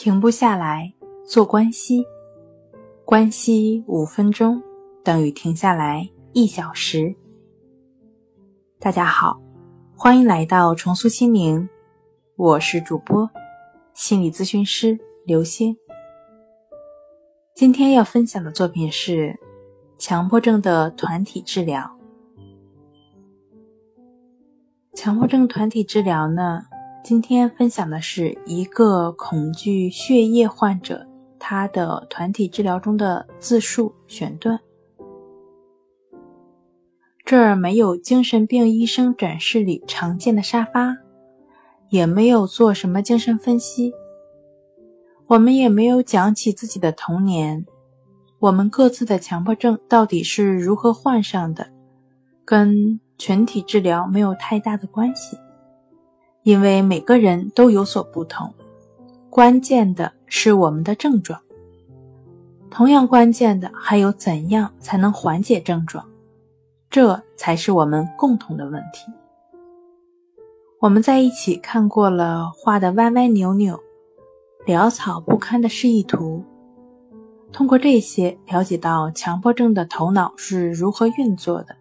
停不下来，做关息，关息五分钟等于停下来一小时。大家好，欢迎来到重塑心灵，我是主播心理咨询师刘星。今天要分享的作品是强迫症的团体治疗。强迫症团体治疗呢？今天分享的是一个恐惧血液患者他的团体治疗中的自述选段。这儿没有精神病医生诊室里常见的沙发，也没有做什么精神分析，我们也没有讲起自己的童年，我们各自的强迫症到底是如何患上的，跟群体治疗没有太大的关系。因为每个人都有所不同，关键的是我们的症状。同样关键的还有怎样才能缓解症状，这才是我们共同的问题。我们在一起看过了画的歪歪扭扭、潦草不堪的示意图，通过这些了解到强迫症的头脑是如何运作的。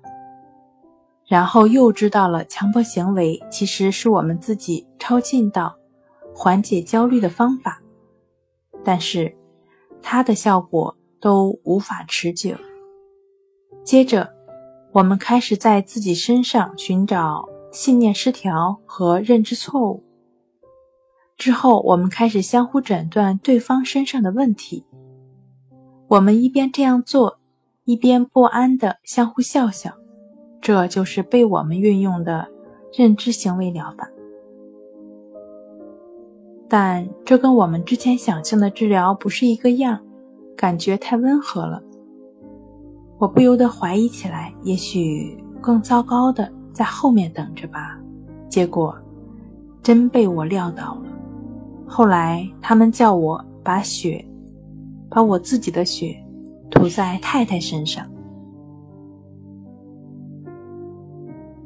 然后又知道了强迫行为其实是我们自己抄近道缓解焦虑的方法，但是它的效果都无法持久。接着，我们开始在自己身上寻找信念失调和认知错误。之后，我们开始相互诊断对方身上的问题。我们一边这样做，一边不安地相互笑笑。这就是被我们运用的认知行为疗法，但这跟我们之前想象的治疗不是一个样，感觉太温和了。我不由得怀疑起来，也许更糟糕的在后面等着吧。结果真被我料到了。后来他们叫我把血，把我自己的血涂在太太身上。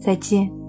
再见。